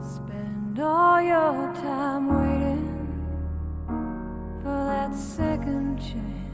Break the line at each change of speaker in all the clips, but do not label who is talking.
Spend all your time waiting for that second chance.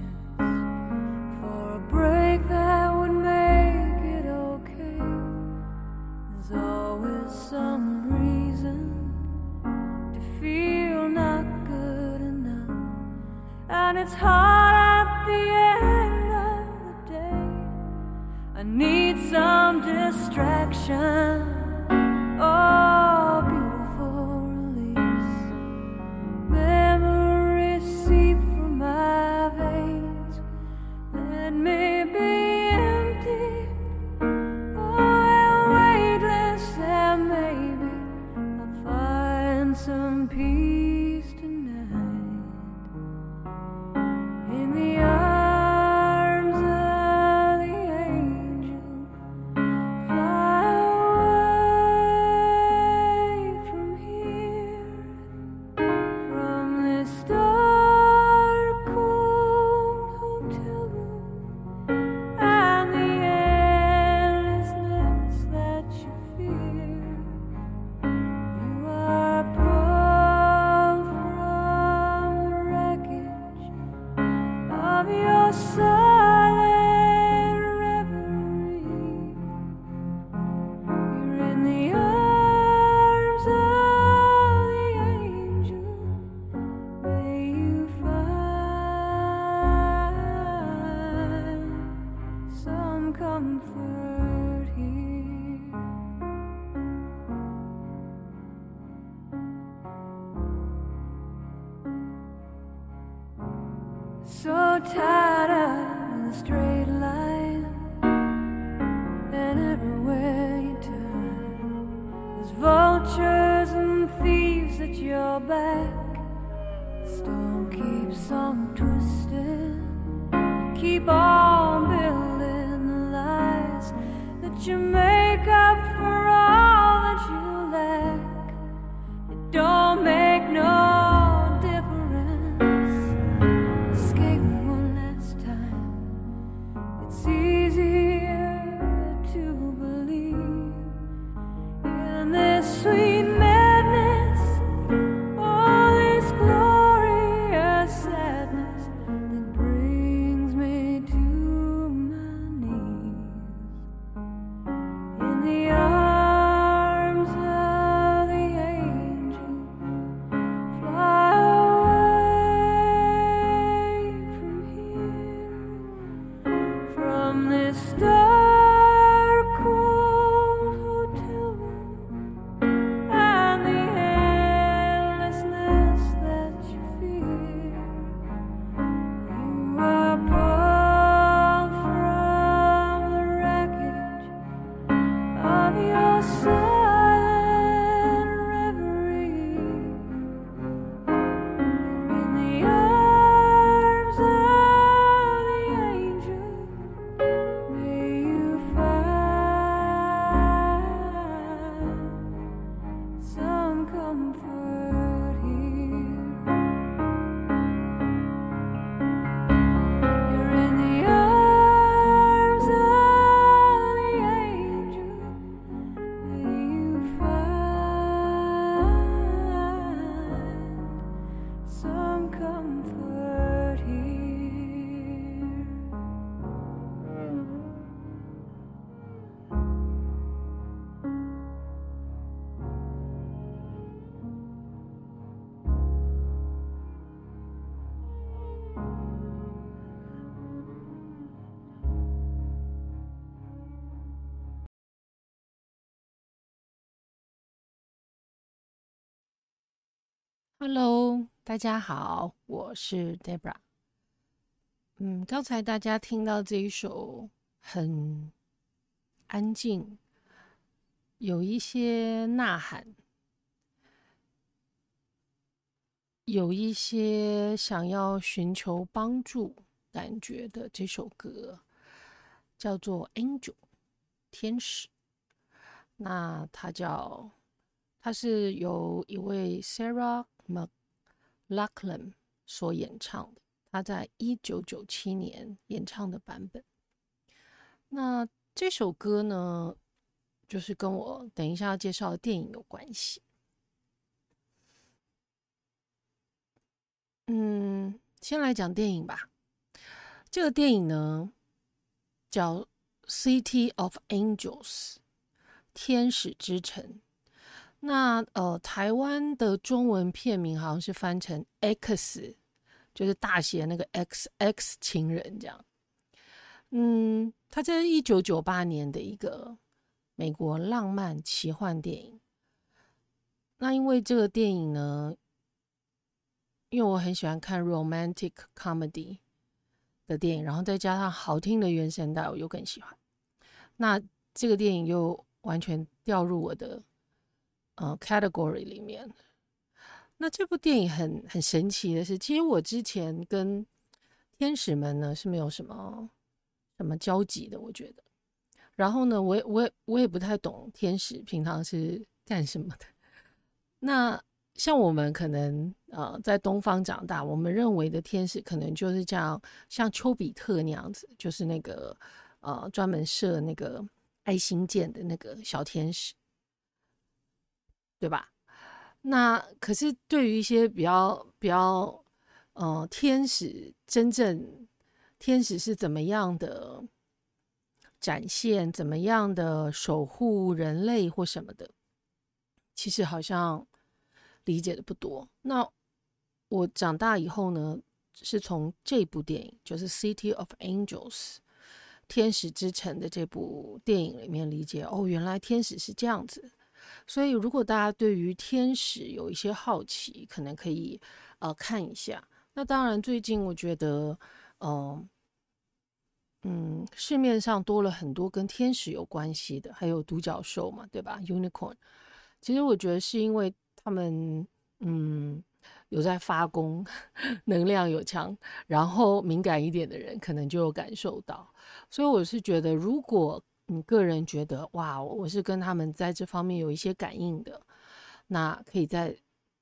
hello 大家好我是 debra 嗯刚才大家听到这一首很安静有一些呐喊有一些想要寻求帮助感觉的这首歌叫做 angel 天使。那它叫它是由一位 sarah McLachlan 所演唱的，他在一九九七年演唱的版本。那这首歌呢，就是跟我等一下要介绍的电影有关系。嗯，先来讲电影吧。这个电影呢，叫《City of Angels》，天使之城。那呃，台湾的中文片名好像是翻成 X，就是大写那个 X X 情人这样。嗯，它这是一九九八年的一个美国浪漫奇幻电影。那因为这个电影呢，因为我很喜欢看 romantic comedy 的电影，然后再加上好听的原声带，我又更喜欢。那这个电影又完全掉入我的呃 category 里面。那这部电影很很神奇的是，其实我之前跟天使们呢是没有什么什么交集的，我觉得。然后呢，我也我也我也不太懂天使平常是干什么的。那像我们可能呃在东方长大，我们认为的天使可能就是这样，像丘比特那样子，就是那个呃专门射那个爱心箭的那个小天使，对吧？那可是对于一些比较比较呃天使，真正天使是怎么样的展现，怎么样的守护人类或什么的，其实好像。理解的不多。那我长大以后呢，是从这部电影，就是《City of Angels》天使之城的这部电影里面理解哦，原来天使是这样子。所以，如果大家对于天使有一些好奇，可能可以呃看一下。那当然，最近我觉得，嗯、嗯，市面上多了很多跟天使有关系的，还有独角兽嘛，对吧？Unicorn。其实我觉得是因为。他们嗯有在发功，能量有强，然后敏感一点的人可能就有感受到。所以我是觉得，如果你个人觉得哇，我是跟他们在这方面有一些感应的，那可以在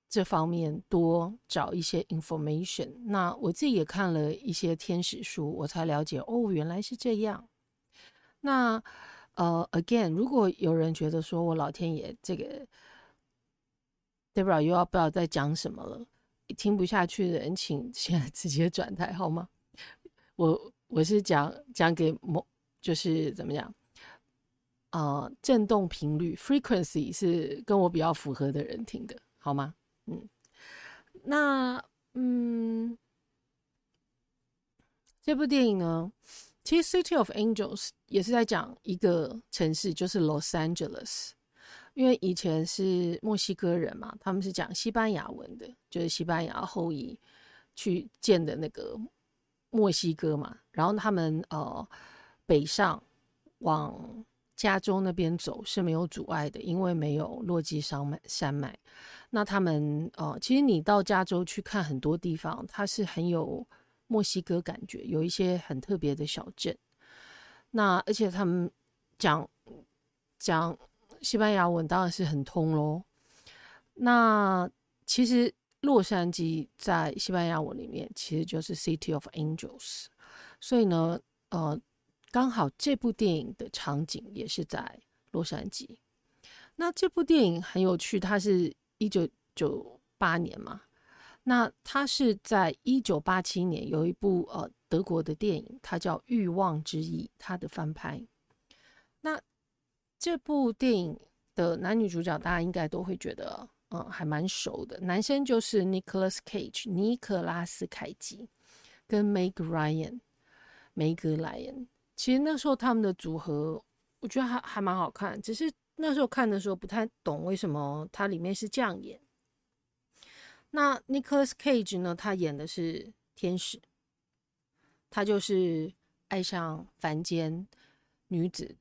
这方面多找一些 information。那我自己也看了一些天使书，我才了解哦，原来是这样。那呃，again，如果有人觉得说我老天爷这个。debra 又要不要再讲什么了，听不下去的人，请 现在直接转台好吗？我我是讲讲给某，就是怎么讲？啊、呃，震动频率 （frequency） 是跟我比较符合的人听的，好吗？嗯，那嗯，这部电影呢，其实《City of Angels》也是在讲一个城市，就是 Los Angeles。因为以前是墨西哥人嘛，他们是讲西班牙文的，就是西班牙后裔去建的那个墨西哥嘛。然后他们呃北上往加州那边走是没有阻碍的，因为没有落基山脉山脉。那他们呃，其实你到加州去看很多地方，它是很有墨西哥感觉，有一些很特别的小镇。那而且他们讲讲。西班牙文当然是很通喽。那其实洛杉矶在西班牙文里面其实就是 City of Angels，所以呢，呃，刚好这部电影的场景也是在洛杉矶。那这部电影很有趣，它是一九九八年嘛。那它是在一九八七年有一部呃德国的电影，它叫《欲望之翼》，它的翻拍。那这部电影的男女主角，大家应该都会觉得，嗯，还蛮熟的。男生就是 Nicholas Cage，尼克拉斯凯奇，跟 Meg Ryan，梅格莱恩。其实那时候他们的组合，我觉得还还蛮好看。只是那时候看的时候不太懂为什么它里面是这样演。那 Nicholas Cage 呢，他演的是天使，他就是爱上凡间女子。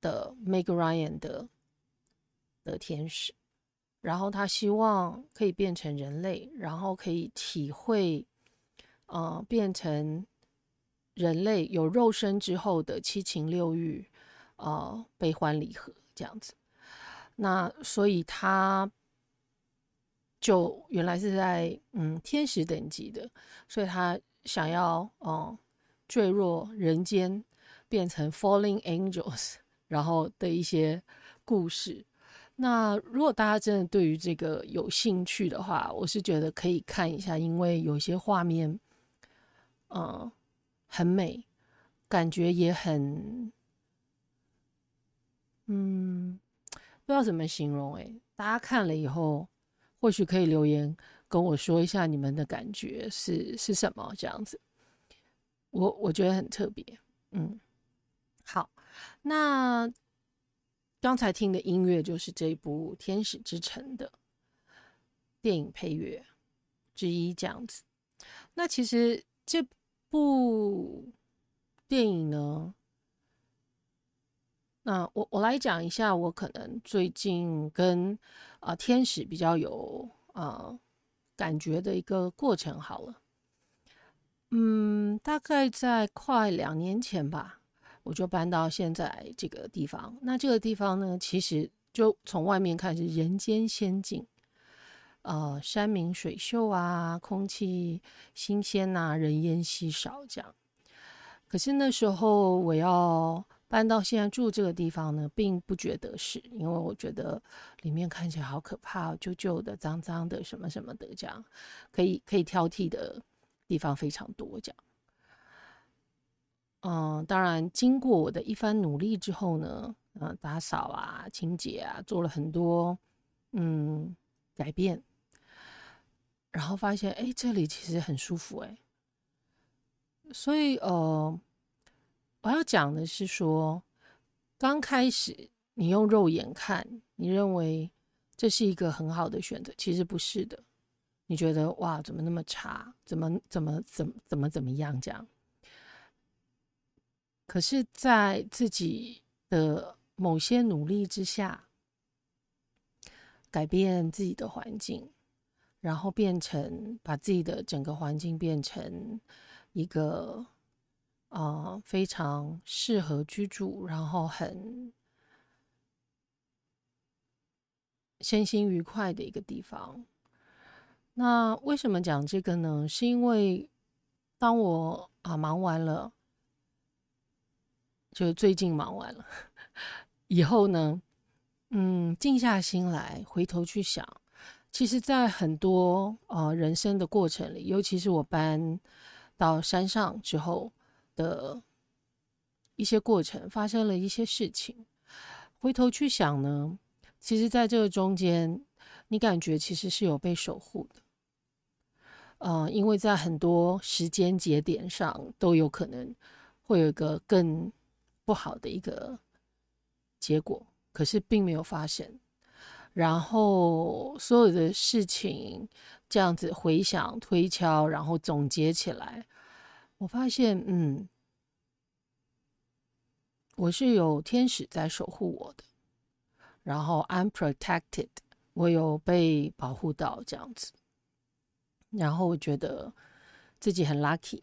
的 Meg Ryan 的的天使，然后他希望可以变成人类，然后可以体会，呃，变成人类有肉身之后的七情六欲，呃，悲欢离合这样子。那所以他就原来是在嗯天使等级的，所以他想要嗯坠落人间。变成 Falling Angels，然后的一些故事。那如果大家真的对于这个有兴趣的话，我是觉得可以看一下，因为有些画面，嗯，很美，感觉也很，嗯，不知道怎么形容哎。大家看了以后，或许可以留言跟我说一下你们的感觉是是什么这样子。我我觉得很特别，嗯，好，那刚才听的音乐就是这部《天使之城》的电影配乐之一，这样子。那其实这部电影呢，那我我来讲一下，我可能最近跟啊、天使比较有啊、感觉的一个过程好了。嗯，大概在快两年前吧，我就搬到现在这个地方。那这个地方呢，其实就从外面看是人间仙境，呃，山明水秀啊，空气新鲜呐，人烟稀少这样。可是那时候我要搬到现在住这个地方呢，并不觉得是，因为我觉得里面看起来好可怕，旧旧的、脏脏的，什么什么的，这样可以可以挑剔的。地方非常多，这样。嗯，当然，经过我的一番努力之后呢，嗯，打扫啊、清洁啊，做了很多嗯改变，然后发现，哎，这里其实很舒服，哎。所以，呃，我要讲的是说，刚开始你用肉眼看，你认为这是一个很好的选择，其实不是的。你觉得哇，怎么那么差？怎么怎么怎么怎么怎么样？这样。可是，在自己的某些努力之下，改变自己的环境，然后变成把自己的整个环境变成一个啊、非常适合居住，然后很身心愉快的一个地方。那为什么讲这个呢？是因为当我啊忙完了，就最近忙完了 以后呢，嗯，静下心来回头去想，其实，在很多呃人生的过程里，尤其是我搬到山上之后的一些过程，发生了一些事情。回头去想呢，其实在这个中间，你感觉其实是有被守护的。呃，因为在很多时间节点上都有可能会有一个更不好的一个结果，可是并没有发生。然后所有的事情这样子回想、推敲，然后总结起来，我发现，嗯，我是有天使在守护我的，然后 I'm protected，我有被保护到这样子。然后我觉得自己很 lucky，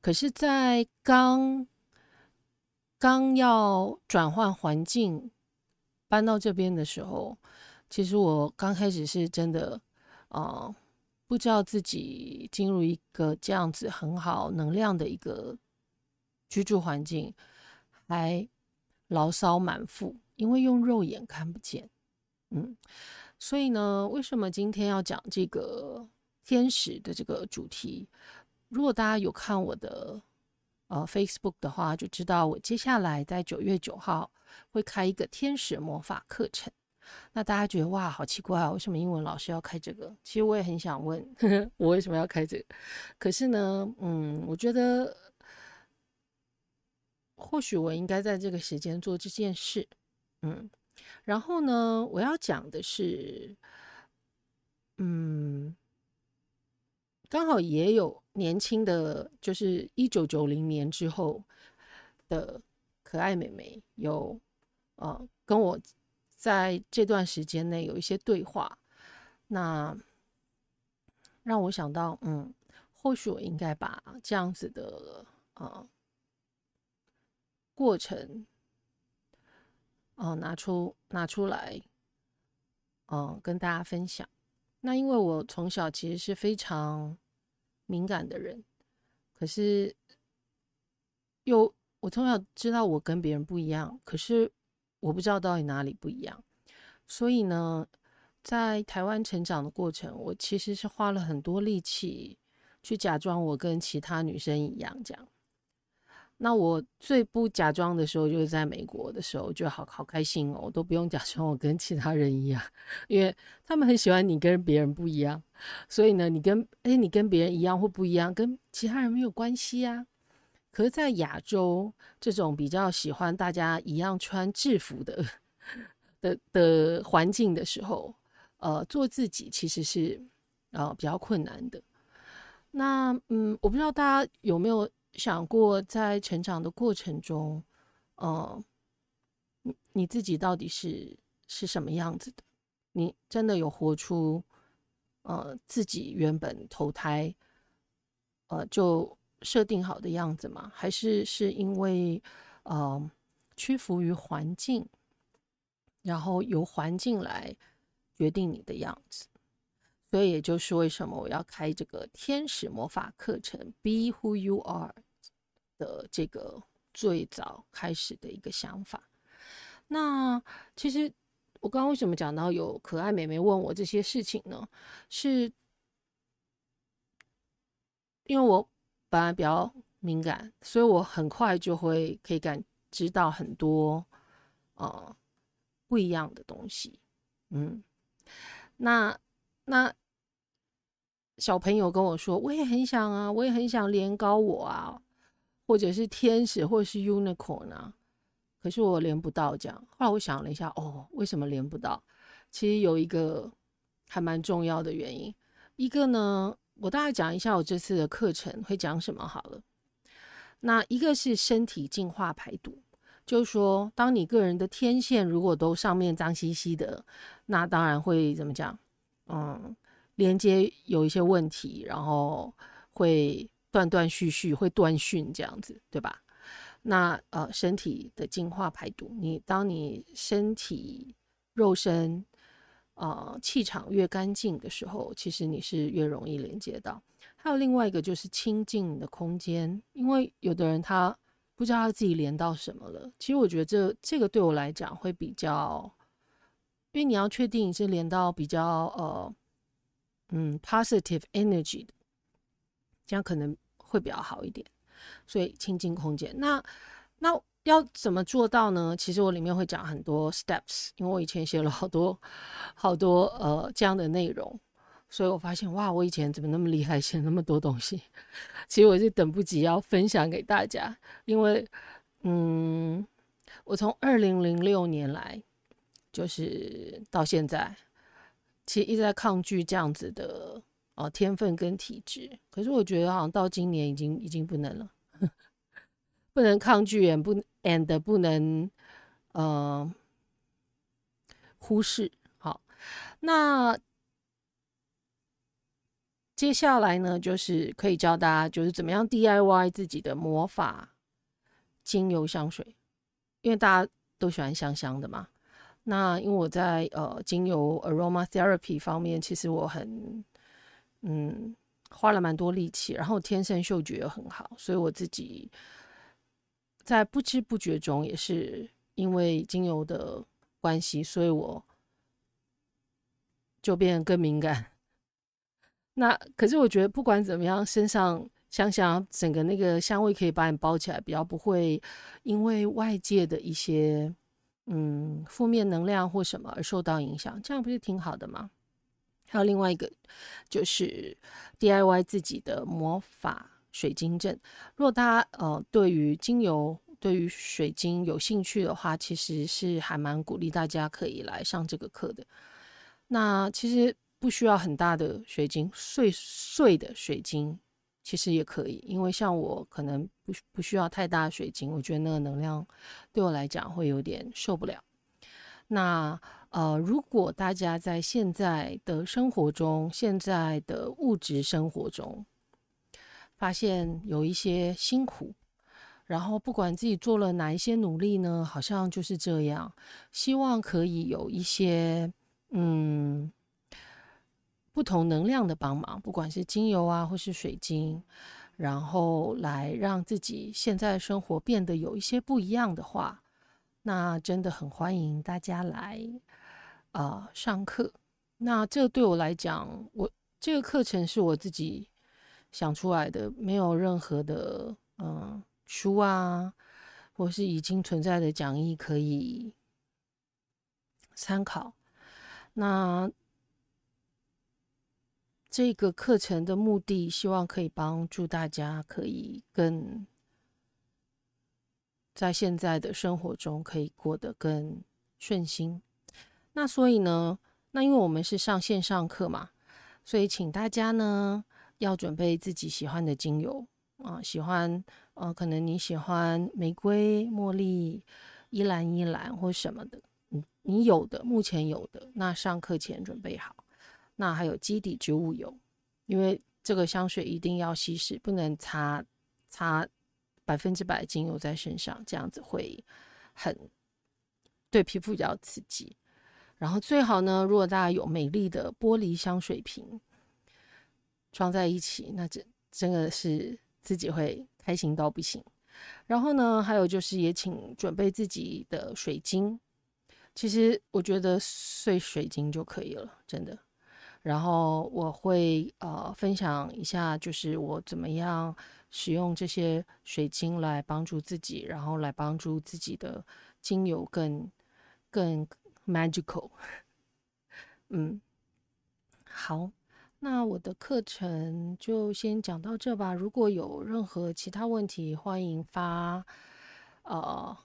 可是，在刚刚要转换环境搬到这边的时候，其实我刚开始是真的，呃，不知道自己进入一个这样子很好能量的一个居住环境，还牢骚满腹，因为用肉眼看不见，嗯，所以呢，为什么今天要讲这个？天使的这个主题，如果大家有看我的呃 Facebook 的话，就知道我接下来在九月九号会开一个天使魔法课程。那大家觉得哇，好奇怪啊，为什么英文老师要开这个？其实我也很想问，呵呵，我为什么要开这个？可是呢，嗯，我觉得或许我应该在这个时间做这件事，嗯。然后呢，我要讲的是，嗯。刚好也有年轻的，就是一九九零年之后的可爱美眉，有呃跟我在这段时间内有一些对话，那让我想到，嗯，或许我应该把这样子的呃过程，哦、拿出拿出来，嗯、跟大家分享。那因为我从小其实是非常敏感的人，可是又我从小知道我跟别人不一样，可是我不知道到底哪里不一样。所以呢，在台湾成长的过程，我其实是花了很多力气去假装我跟其他女生一样，这样。那我最不假装的时候，就是在美国的时候，就好好开心哦，我都不用假装我跟其他人一样，因为他们很喜欢你跟别人不一样。所以呢，你跟哎，你跟别人一样或不一样，跟其他人没有关系呀。可是，在亚洲这种比较喜欢大家一样穿制服的的的环境的时候，呃，做自己其实是呃比较困难的。那嗯，我不知道大家有没有想过，在成长的过程中，呃，你自己到底是是什么样子的？你真的有活出呃自己原本投胎呃就。设定好的样子吗？还是是因为，呃，屈服于环境，然后由环境来决定你的样子？所以也就是为什么我要开这个天使魔法课程，Be Who You Are 的这个最早开始的一个想法。那其实我刚刚为什么讲到有可爱美眉问我这些事情呢？是因为我。本来比较敏感，所以我很快就会可以感知到很多呃不一样的东西。嗯，那那小朋友跟我说，我也很想啊，我也很想连高我啊，或者是天使，或者是 unicorn 啊，可是我连不到这样。后来我想了一下，哦，为什么连不到？其实有一个还蛮重要的原因，一个呢。我大概讲一下我这次的课程会讲什么好了。那一个是身体净化排毒，就是说，当你个人的天线如果都上面脏兮兮的，那当然会怎么讲？嗯，连接有一些问题，然后会断断续续，会断讯这样子，对吧？那呃，身体的净化排毒，你当你身体肉身。呃，气场越干净的时候，其实你是越容易连接到。还有另外一个就是清净的空间，因为有的人他不知道他自己连到什么了。其实我觉得这这个对我来讲会比较，因为你要确定你是连到比较呃嗯 positive energy 的，这样可能会比较好一点。所以清净空间，那那。要怎么做到呢？其实我里面会讲很多 steps，因为我以前写了好多好多呃这样的内容，所以我发现哇，我以前怎么那么厉害，写那么多东西？其实我是等不及要分享给大家，因为嗯，我从二零零六年来就是到现在，其实一直在抗拒这样子的呃天分跟体质，可是我觉得好像到今年已经已经不能了。不能抗拒，也不 and 不能呃忽视。好，那接下来呢，就是可以教大家，就是怎么样 DIY 自己的魔法精油香水，因为大家都喜欢香香的嘛。那因为我在呃精油 aroma therapy 方面，其实我很嗯花了蛮多力气，然后天生嗅觉又很好，所以我自己。在不知不觉中，也是因为精油的关系，所以我就变得更敏感。那可是我觉得，不管怎么样，身上香香，整个那个香味可以把你包起来，比较不会因为外界的一些嗯负面能量或什么而受到影响，这样不是挺好的吗？还有另外一个，就是 DIY 自己的魔法。水晶阵，如果大家呃对于精油、对于水晶有兴趣的话，其实是还蛮鼓励大家可以来上这个课的。那其实不需要很大的水晶，碎碎的水晶其实也可以，因为像我可能不不需要太大的水晶，我觉得那个能量对我来讲会有点受不了。那呃，如果大家在现在的生活中，现在的物质生活中，发现有一些辛苦，然后不管自己做了哪一些努力呢，好像就是这样。希望可以有一些嗯不同能量的帮忙，不管是精油啊或是水晶，然后来让自己现在生活变得有一些不一样的话，那真的很欢迎大家来啊、呃、上课。那这对我来讲，我这个课程是我自己想出来的，没有任何的嗯、书啊，或是已经存在的讲义可以参考。那这个课程的目的，希望可以帮助大家，可以更在现在的生活中可以过得更顺心。那所以呢，那因为我们是上线上课嘛，所以请大家呢要准备自己喜欢的精油啊，喜欢呃，可能你喜欢玫瑰、茉莉、依兰依兰或什么的，你你有的，目前有的，那上课前准备好。那还有基底植物油，因为这个香水一定要稀释，不能擦擦百分之百精油在身上，这样子会很对皮肤比较刺激。然后最好呢，如果大家有美丽的玻璃香水瓶装在一起，那真真的是自己会开心到不行。然后呢，还有就是也请准备自己的水晶，其实我觉得碎水晶就可以了，真的。然后我会呃分享一下，就是我怎么样使用这些水晶来帮助自己，然后来帮助自己的精油更更 magical。嗯，好，那我的课程就先讲到这吧。如果有任何其他问题，欢迎发呃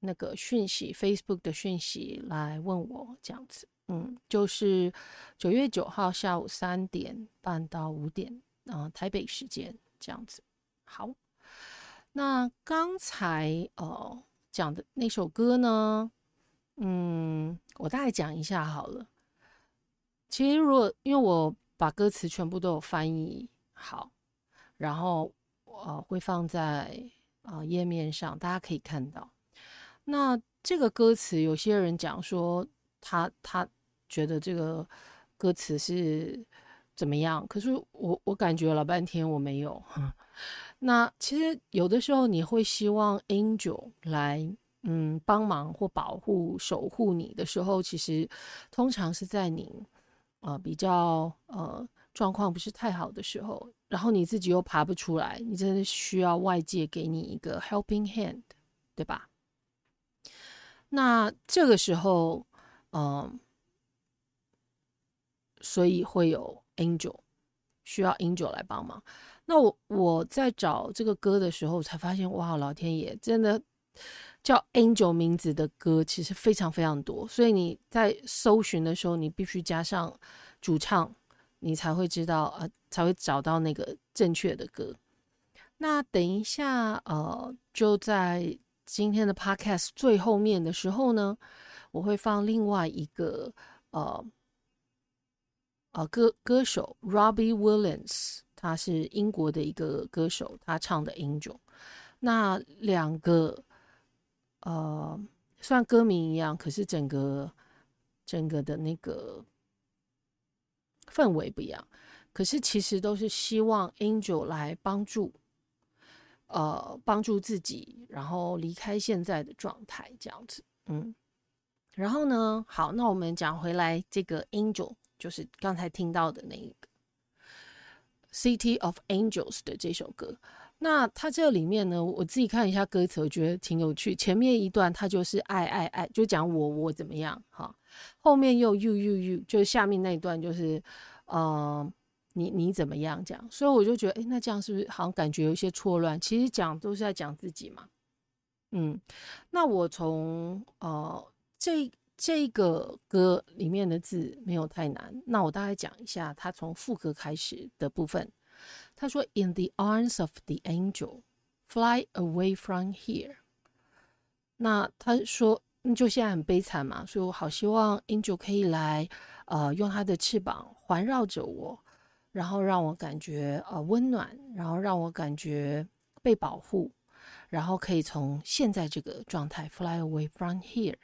那个讯息，Facebook 的讯息来问我，这样子。嗯，就是九月九号下午三点半到五点，啊、台北时间这样子。好，那刚才呃讲的那首歌呢，嗯，我大概讲一下好了。其实如果因为我把歌词全部都有翻译好，然后呃会放在啊、呃、页面上，大家可以看到。那这个歌词，有些人讲说。他他觉得这个歌词是怎么样？可是我我感觉老半天我没有。那其实有的时候你会希望 angel 来嗯帮忙或保护守护你的时候，其实通常是在你呃比较呃状况不是太好的时候，然后你自己又爬不出来，你真的需要外界给你一个 helping hand，对吧？那这个时候。嗯，所以会有 angel 需要 angel 来帮忙。那我我在找这个歌的时候，才发现哇，老天爷，真的叫 angel 名字的歌其实非常非常多。所以你在搜寻的时候，你必须加上主唱，你才会知道呃，才会找到那个正确的歌。那等一下呃，就在今天的 podcast 最后面的时候呢。我会放另外一个呃呃歌歌手 Robbie Williams，他是英国的一个歌手，他唱的《Angel》。那两个呃虽然歌名一样，可是整个整个的那个氛围不一样。可是其实都是希望 Angel 来帮助呃帮助自己，然后离开现在的状态，这样子，嗯。然后呢，好，那我们讲回来，这个 Angel 就是刚才听到的那一个 City of Angels 的这首歌。那它这里面呢，我自己看一下歌词，我觉得挺有趣。前面一段它就是爱爱爱，就讲我我怎么样哈。后面又 you you you，就下面那一段就是呃你你怎么样这样。所以我就觉得，哎，那这样是不是好像感觉有一些错乱？其实讲都是在讲自己嘛。嗯，那我从呃。这这个歌里面的字没有太难，那我大概讲一下，他从副歌开始的部分。他说：“In the arms of the angel, fly away from here。”那他说，就现在很悲惨嘛，所以我好希望 angel 可以来，呃，用他的翅膀环绕着我，然后让我感觉呃温暖，然后让我感觉被保护，然后可以从现在这个状态 fly away from here。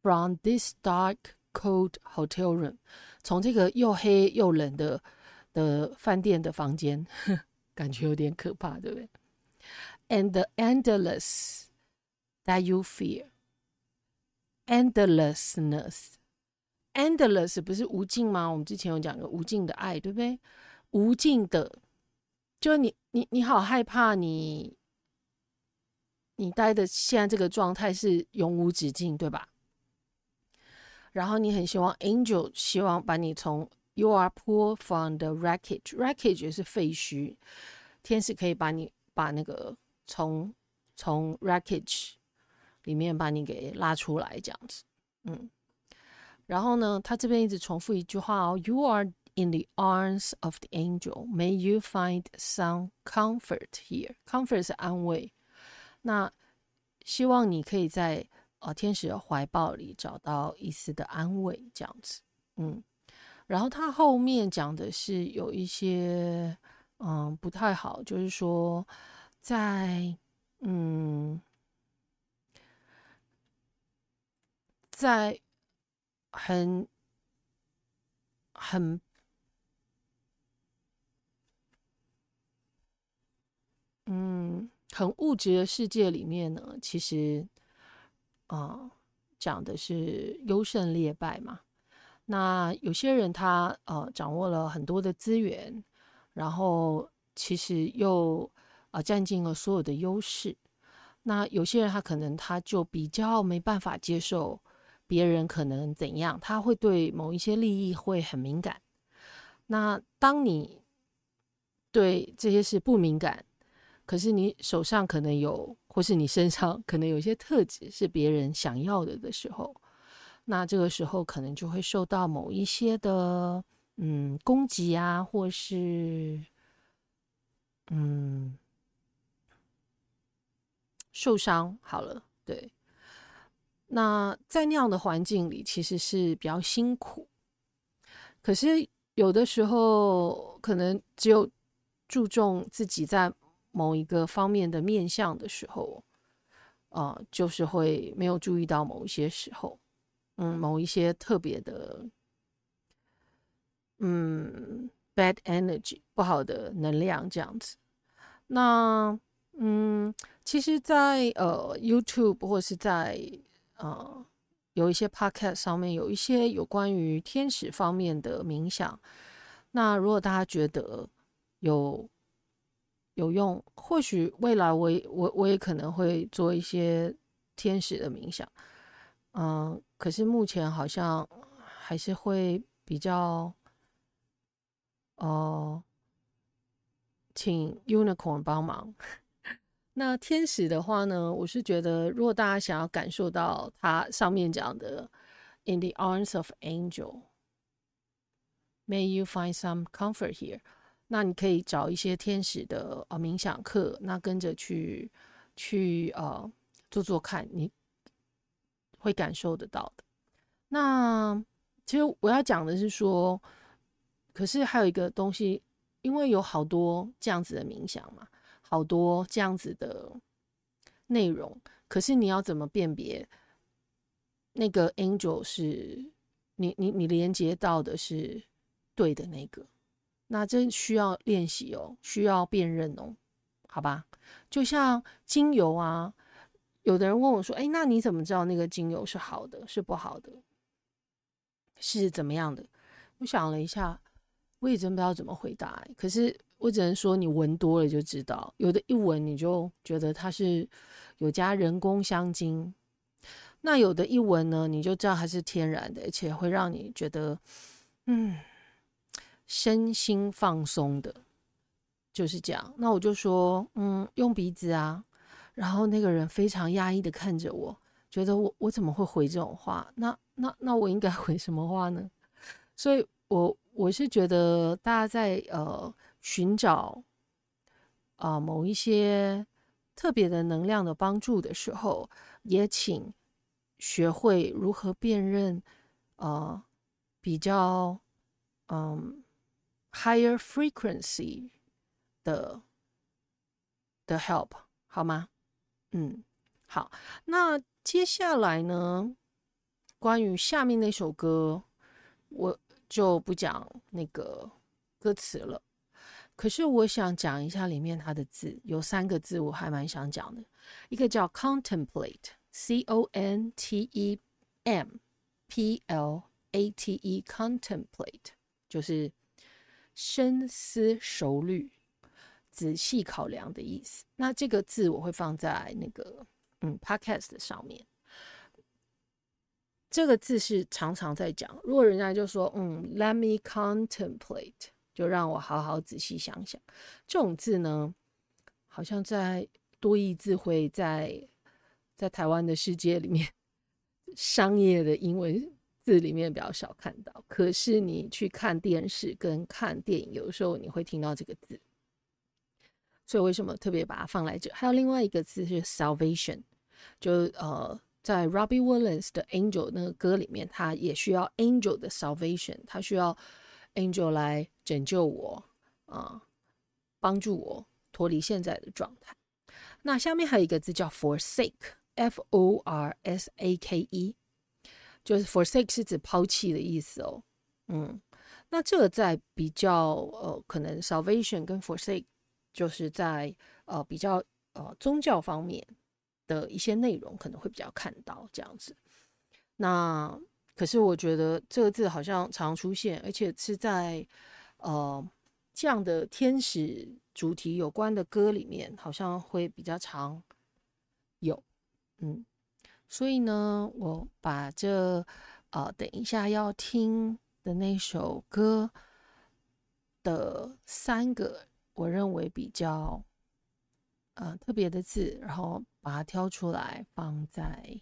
From this dark, cold hotel room，从这个又黑又冷的的饭店的房间 感觉有点可怕，对不对？And the endless that you fear, endlessness, endless 不是无尽吗？我们之前有讲过无尽的爱，对不对？无尽的，就你你你好害怕你，你待的现在这个状态是永无止境，对吧？然后你很希望 angel 希望把你从 you are pulled from the wreckage，wreckage 是废墟，天使可以把你把那个从从 wreckage 里面把你给拉出来，这样子，嗯。然后呢，他这边一直重复一句话哦，you are in the arms of the angel，may you find some comfort here，comfort 是安慰，那希望你可以在。呃，天使的怀抱里找到一丝的安慰，这样子，嗯，然后他后面讲的是有一些，嗯，不太好，就是说，在，嗯，在很很，嗯，很物质的世界里面呢，其实。啊、讲的是优胜劣败嘛。那有些人他呃掌握了很多的资源，然后其实又啊、呃、占尽了所有的优势。那有些人他可能他就比较没办法接受别人可能怎样，他会对某一些利益会很敏感。那当你对这些事不敏感，可是你手上可能有，或是你身上可能有一些特质是别人想要的的时候，那这个时候可能就会受到某一些的嗯攻击啊，或是嗯受伤。好了，对。那在那样的环境里，其实是比较辛苦。可是有的时候，可能只有注重自己在。某一个方面的面相的时候，呃，就是会没有注意到某一些时候，嗯，某一些特别的，嗯，bad energy 不好的能量这样子。那，嗯，其实在，呃 YouTube 或是在呃有一些 Podcast 上面有一些有关于天使方面的冥想。那如果大家觉得有。有用，或许未来我也我我也可能会做一些天使的冥想，嗯，可是目前好像还是会比较，哦、请 Unicorn 帮忙。那天使的话呢，我是觉得，如果大家想要感受到它上面讲的 “In the arms of angel”，May you find some comfort here。那你可以找一些天使的呃冥想课，那跟着去去呃做做看，你会感受得到的。那其实我要讲的是说，可是还有一个东西，因为有好多这样子的冥想嘛，好多这样子的内容，可是你要怎么辨别那个 angel 是你你你连接到的是对的那个？那真需要练习哦，需要辨认哦，好吧？就像精油啊，有的人问我说：“哎，那你怎么知道那个精油是好的，是不好的，是怎么样的？”我想了一下，我也真不知道怎么回答。可是我只能说，你闻多了就知道，有的一闻你就觉得它是有加人工香精，那有的一闻呢，你就知道它是天然的，而且会让你觉得，嗯。身心放松的，就是这样。那我就说，嗯，用鼻子啊。然后那个人非常压抑的看着我，觉得我我怎么会回这种话？那那那我应该 回什么话呢？所以我我是觉得大家在呃寻找啊、某一些特别的能量的帮助的时候，也请学会如何辨认呃比较嗯。Higher frequency 的的 help 好吗？嗯，好。那接下来呢？关于下面那首歌，我就不讲那个歌词了。可是我想讲一下里面它的字，有三个字我还蛮想讲的，一个叫 contemplate，c o n t e m p l a t e，contemplate 就是深思熟虑、仔细考量的意思。那这个字我会放在那个嗯 podcast 上面。这个字是常常在讲，如果人家就说嗯，let me contemplate，就让我好好仔细想想。这种字呢，好像在多义字会在在台湾的世界里面，商业的英文字里面比较少看到。可是你去看电视跟看电影，有时候你会听到这个字。所以为什么特别把它放来这？还有另外一个字是 salvation，就呃。在 Robbie Williams 的 Angel 那个歌里面，他也需要 Angel 的 salvation，他需要 Angel 来拯救我啊，帮助我脱离现在的状态。那下面还有一个字叫 forsake，F O R S A K E，就是 forsake 是指抛弃的意思哦。嗯，那这个在比较呃，可能 salvation 跟 forsake 就是在呃比较呃宗教方面。的一些内容可能会比较看到这样子，那可是我觉得这个字好像常出现，而且是在呃这样的天使主题有关的歌里面，好像会比较常有，嗯，所以呢，我把这呃等一下要听的那首歌的三个我认为比较。呃，特别的字，然后把它挑出来放在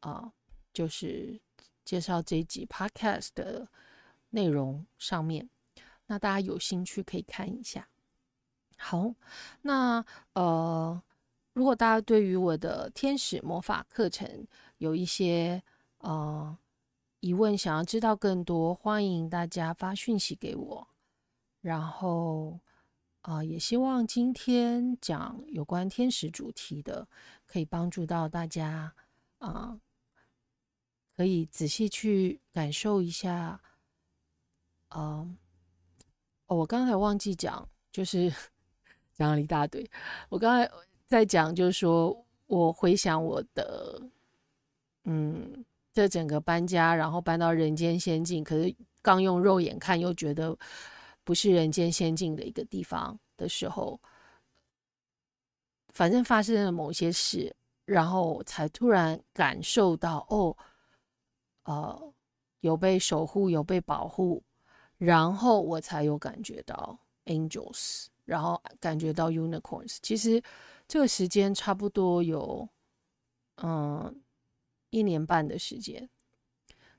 啊、就是介绍这一集 podcast 的内容上面。那大家有兴趣可以看一下。好，那呃，如果大家对于我的天使魔法课程有一些呃疑问，想要知道更多，欢迎大家发讯息给我，然后。啊、也希望今天讲有关天使主题的，可以帮助到大家啊、可以仔细去感受一下。啊、哦，我刚才忘记讲，就是 讲了一大堆。我刚才在讲，就是说我回想我的，嗯，这整个搬家，然后搬到人间仙境，可是刚用肉眼看又觉得。不是人间仙境的一个地方的时候，反正发生了某些事，然后才突然感受到哦，呃，有被守护，有被保护，然后我才有感觉到 angels，然后感觉到 unicorns。其实这个时间差不多有嗯一年半的时间，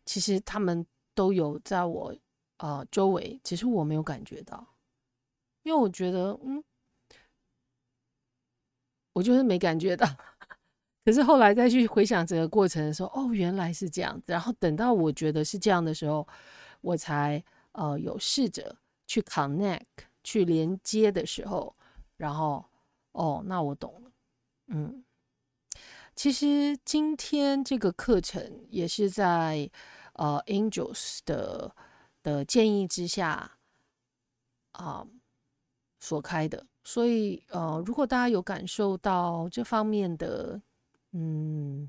其实他们都有在我。呃，周围其实我没有感觉到，因为我觉得，嗯，我就是没感觉到。可是后来再去回想整个过程的时候，哦，原来是这样子。然后等到我觉得是这样的时候，我才呃有试着去 connect 去连接的时候，然后哦，那我懂了。嗯，其实今天这个课程也是在呃 Angels 的。的建议之下，啊、所开的，所以呃，如果大家有感受到这方面的嗯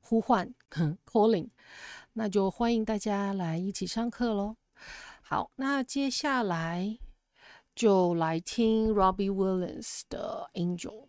呼唤 calling，那就欢迎大家来一起上课喽。好，那接下来就来听 Robbie Williams 的 Angel。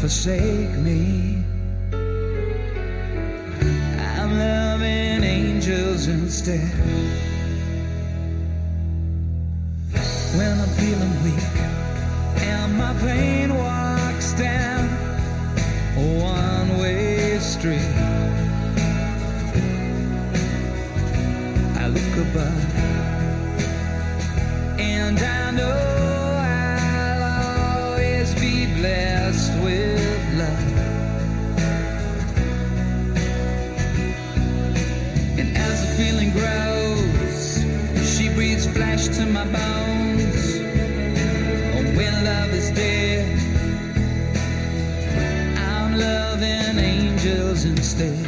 forsake me. I'm loving angels instead. When I'm feeling weak and my pain walks down a one way street, I look above. triste.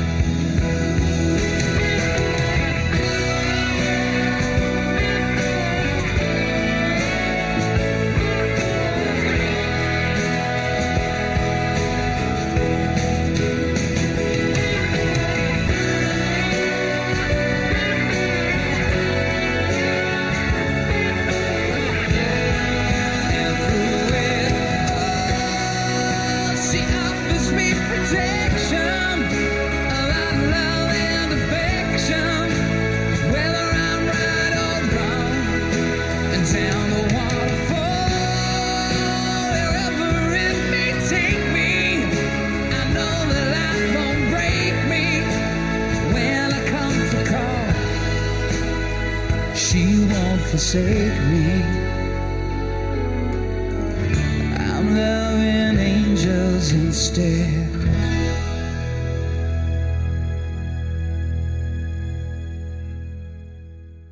forsake me.